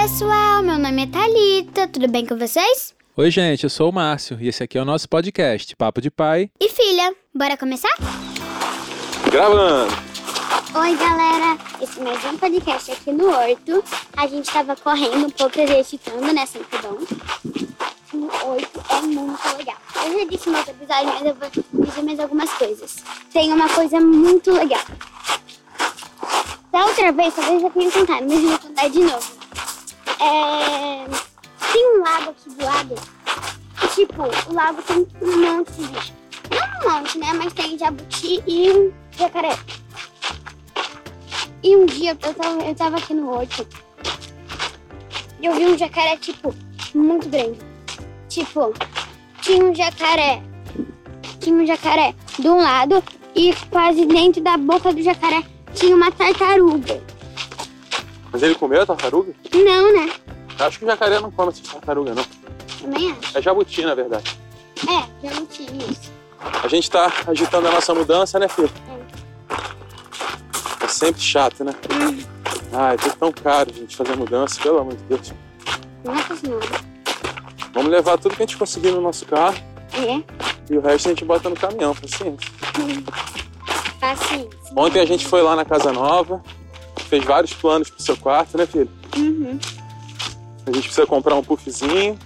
pessoal, meu nome é Thalita, tudo bem com vocês? Oi, gente, eu sou o Márcio e esse aqui é o nosso podcast, Papo de Pai. E filha, bora começar? Gravando! Oi, galera! Esse é mais um podcast aqui no Horto. A gente tava correndo um pouco, exercitando, né, sempre bom. O Horto é muito legal. Eu já disse no outro episódio, mas eu vou dizer mais algumas coisas. Tem uma coisa muito legal. Da outra vez, talvez eu tenha contado, mas eu vou contar de novo. É... Tem um lago aqui do lado. E, tipo, o lago tem um monte de bicho. Não um monte, né? Mas tem jabuti e um jacaré. E um dia eu tava, eu tava aqui no horto. E eu vi um jacaré, tipo, muito grande. Tipo, tinha um jacaré. Tinha um jacaré de um lado e quase dentro da boca do jacaré tinha uma tartaruga. Mas ele comeu a tartaruga? Não, né? Acho que o jacaré não come essa tartaruga, não. Também acho. É jabuti, na verdade. É, jabuti, isso. A gente tá agitando a nossa mudança, né, filho? É. É sempre chato, né? Hum, Ai, é tão caro, gente, fazer mudança, pelo amor de Deus. Nossa senhora. Vamos levar tudo que a gente conseguir no nosso carro É. e o resto a gente bota no caminhão, paciência. Paciência. Ontem a gente foi lá na Casa Nova, fez vários planos pro seu quarto, né, filho? Uhum. A gente precisa comprar um puffzinho,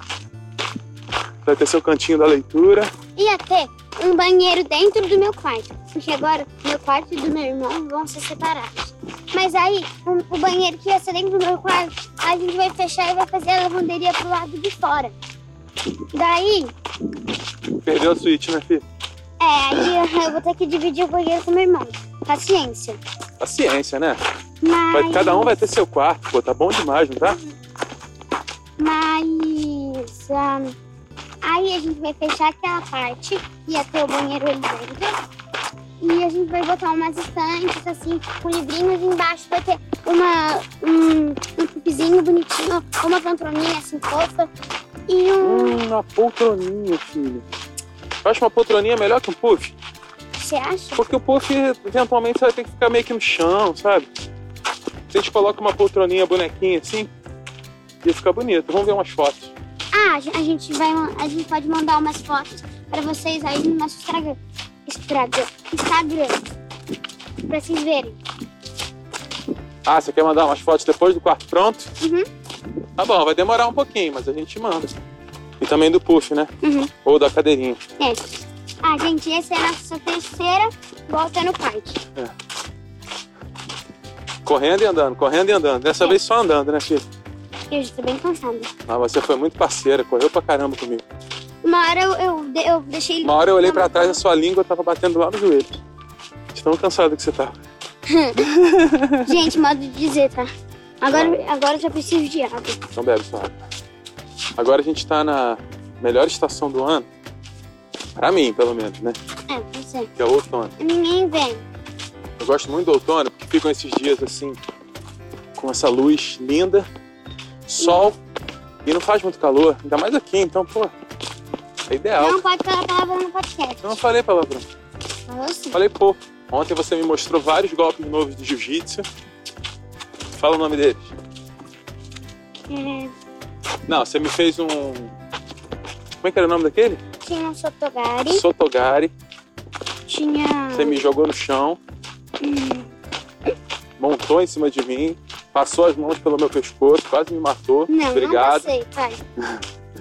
vai ter seu cantinho da leitura. Ia ter um banheiro dentro do meu quarto. Porque agora meu quarto e do meu irmão vão ser separados. Mas aí, o, o banheiro que ia ser dentro do meu quarto, a gente vai fechar e vai fazer a lavanderia pro lado de fora. Daí, Perdeu a suíte, né, filho? é, aí eu vou ter que dividir o banheiro com meu irmão. Paciência. Paciência, né? Mas. Cada um vai ter seu quarto, pô, tá bom demais, não tá? Mas. ah, aí a gente vai fechar aquela parte, ia ter o banheiro ali dentro. E a gente vai botar umas estantes, assim, com livrinhos embaixo vai ter uma, um, um pupizinho bonitinho, uma poltroninha assim fofa. E um. Hum, uma poltroninha, filho. Eu acho uma poltroninha melhor que um puff, Você acha? porque o puff, eventualmente, vai ter que ficar meio que no chão, sabe? Se a gente coloca uma poltroninha bonequinha assim, ia ficar bonito. Vamos ver umas fotos. Ah, a gen- a gente vai. A gente pode mandar umas fotos pra vocês aí no nosso Instagram. Instagram. Instagram. Pra vocês verem. Ah, você quer mandar umas fotos depois do quarto pronto? Uhum. Tá bom, vai demorar um pouquinho, mas a gente manda. E também do puff, né? Uhum. Ou da cadeirinha. É. Ah, gente, essa é a nossa terceira volta no parque. Correndo e andando, correndo e andando. Dessa É. vez só andando, né, filho? Eu já tô bem cansada. Ah, você foi muito parceira, correu pra caramba comigo. Uma hora eu, eu, eu deixei ele. Uma hora eu olhei pra trás, a sua língua tava batendo lá no joelho. Tão cansado que você tava. Gente, modo de dizer, tá? Agora, agora eu já preciso de água. Então bebe sua água. Agora a gente tá na melhor estação do ano. Pra mim, pelo menos, né? É, não sei. Que é o outono. Ninguém vem. Eu gosto muito do outono ficam esses dias assim, com essa luz linda, sol e não faz muito calor. Ainda mais aqui, então, pô, é ideal. Não pode falar palavra no podcast. Eu não falei palavrão, Falou sim. falei pouco. Ontem você me mostrou vários golpes novos de jiu-jitsu. Fala o nome deles. É, Não, você me fez um. Como é que era o nome daquele? tinha um sotogari, Sotogari. tinha. Você me jogou no chão, montou em cima de mim, passou as mãos pelo meu pescoço, quase me matou. Não, Obrigado. não passei, pai.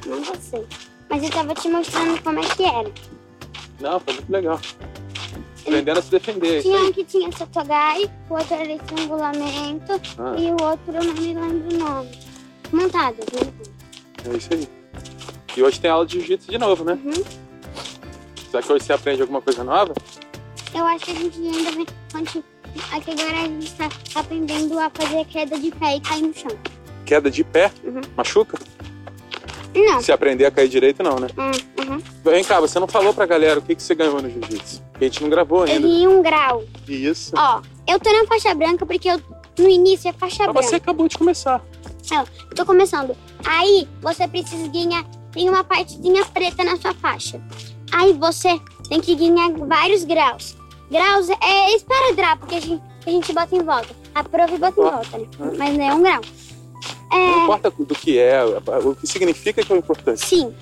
Não passei. Mas eu tava te mostrando como é que era. Não, foi muito legal. Aprendendo a se defender. Tinha um que tinha sotogari, o outro era estrangulamento Ah, e o outro eu não me lembro o nome. Montadas, né? é isso aí. E hoje tem aula de jiu-jitsu de novo, né? Uhum. Será que hoje você aprende alguma coisa nova? Eu acho que a gente ainda vai. Aqui agora a gente tá aprendendo a fazer queda de pé e cair no chão. Queda de pé? Uhum. Machuca? Não. Se aprender a cair direito, não, né? Hum, uhum. Vem cá, você não falou pra galera o que, que você ganhou no jiu-jitsu. A gente não gravou Eu ainda. ganhei um grau. Isso. Ó, eu tô na faixa branca porque eu, no início é faixa Mas branca. você acabou de começar. Eu tô começando. Aí você precisa ganhar. Tem uma partezinha preta na sua faixa. Aí você tem que ganhar vários graus. Graus é esparadrapo que a gente, que a gente bota em volta. A prova bota em volta, né? Mas não é um grau. Não É, importa do que é, o que significa que é importante. sim.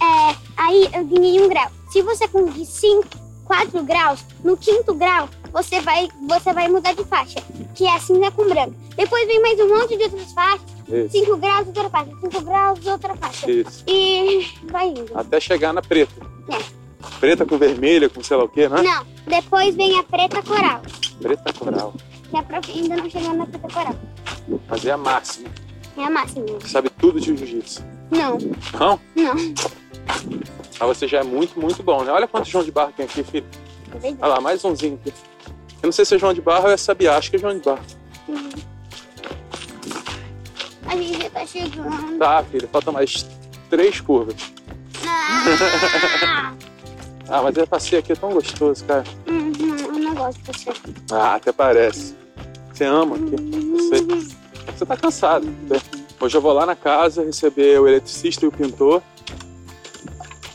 É, aí eu ganhei um grau. Se você conseguir 5, 4 graus, no quinto grau, você vai, você vai mudar de faixa, que é cinza com branco. Depois vem mais um monte de outras faixas. Isso, 5 graus, outra faixa. 5 graus, outra faixa. isso. E vai indo. Até chegar na preta. É. Preta com vermelha, com sei lá o quê, né? Não, depois vem a preta coral. Preta coral. Que a prof... ainda não chegou na preta coral. Mas é a máxima. É a máxima. Você sabe tudo de jiu-jitsu. Não, Não? não. Mas você já é muito, muito bom, né? Olha quantos João de Barro tem aqui, filho. É. Olha lá, mais umzinho aqui. Eu não sei se é João de Barro ou é Sabiá. Acho que é João de Barro. A gente já tá chegando. Tá, filho. Faltam mais três curvas. Ah! Ah, mas é passeio aqui é tão gostoso, cara. Uhum, eu não gosto de você. Ah, até parece. Você ama aqui. Eu sei. Você tá cansado. né? Hoje eu vou lá na casa receber o eletricista e o pintor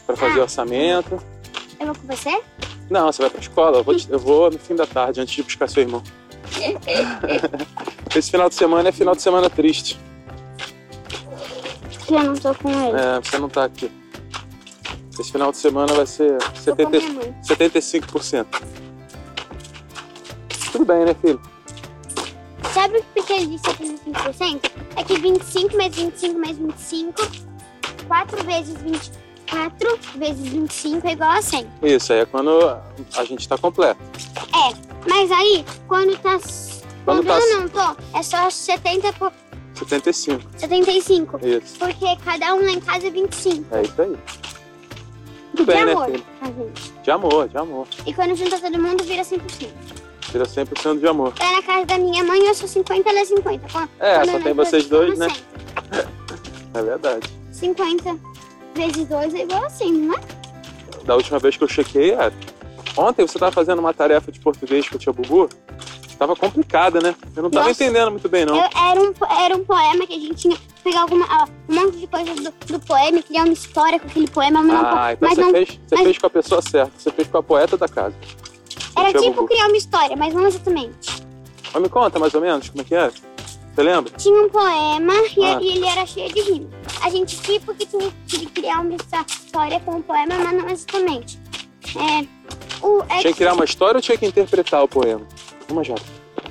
pra fazer Ah. orçamento. Eu vou com você? Não, você vai pra escola. Eu vou, eu vou no fim da tarde, antes de buscar seu irmão. Esse final de semana é final de semana triste. Que eu não tô com ele. É, você não tá aqui. Esse final de semana vai ser Tô com 70, minha mãe. 75%. Tudo bem, né, filho? Sabe por que ele disse 75%? É que 25 mais 25 mais 25, 4 vezes 24 vezes 25 é igual a 100. Isso aí é quando a gente tá completo. Mas aí, quando tá. Quando Quando, tá- eu não tô, é só 70 por 75. 75. Isso. Porque cada um lá em casa é 25. É isso aí. Tudo De bem, né, amor, filho? De amor, de amor. E quando junta todo mundo, vira 100%. Tira 100% de amor. Lá na casa da minha mãe, eu sou 50, ela é 50. Quando- É, quando só tem vocês dois, né? 100. É verdade. 50 vezes 2 é igual a 100, não é? Da última vez que eu chequei, era. Ontem você tava fazendo uma tarefa de português com a tia Bubu. Tava complicada, né? Eu não tava Nossa. entendendo muito bem, não. Eu- era, um, era um poema que a gente tinha pegar alguma, ó, um monte de coisas do, do poema e criar uma história com aquele poema. Mas não, Ah, então mas você, não fez, você mas- fez com a pessoa certa. Você fez com a poeta da casa. era tipo Bubu. criar uma história, mas não exatamente. Mas me conta mais ou menos como é que era. Você lembra? Tinha um poema e, Ah. ele era cheio de rima. A gente tipo que tinha que criar uma história com o poema, mas não exatamente. É, o, é Tinha que criar uma história ou tinha que interpretar o poema? Uma já.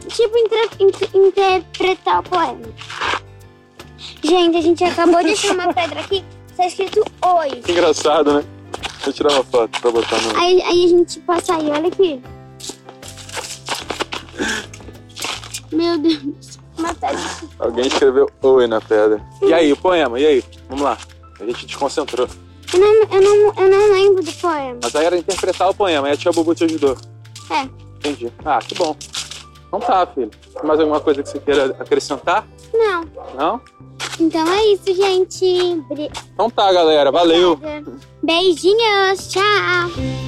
tipo inter- inter- interpretar o poema. Gente, a gente acabou de achar uma pedra aqui, está escrito Oi. Que engraçado, né? Vou tirar uma foto pra botar no. Aí, aí a gente passa aí, olha aqui. Meu Deus, uma pedra. Alguém escreveu oi na pedra. E aí, o poema? E aí? Vamos lá. A gente desconcentrou. Eu não, eu, não, eu não lembro do poema. Mas aí era interpretar o poema. Aí a tia Bubu te ajudou. É. Entendi. Ah, que bom. Então tá, filho. Tem mais alguma coisa que você queira acrescentar? Não. Não? Então é isso, gente. Bri- Então tá, galera. Valeu. Obrigada. Beijinhos. Tchau.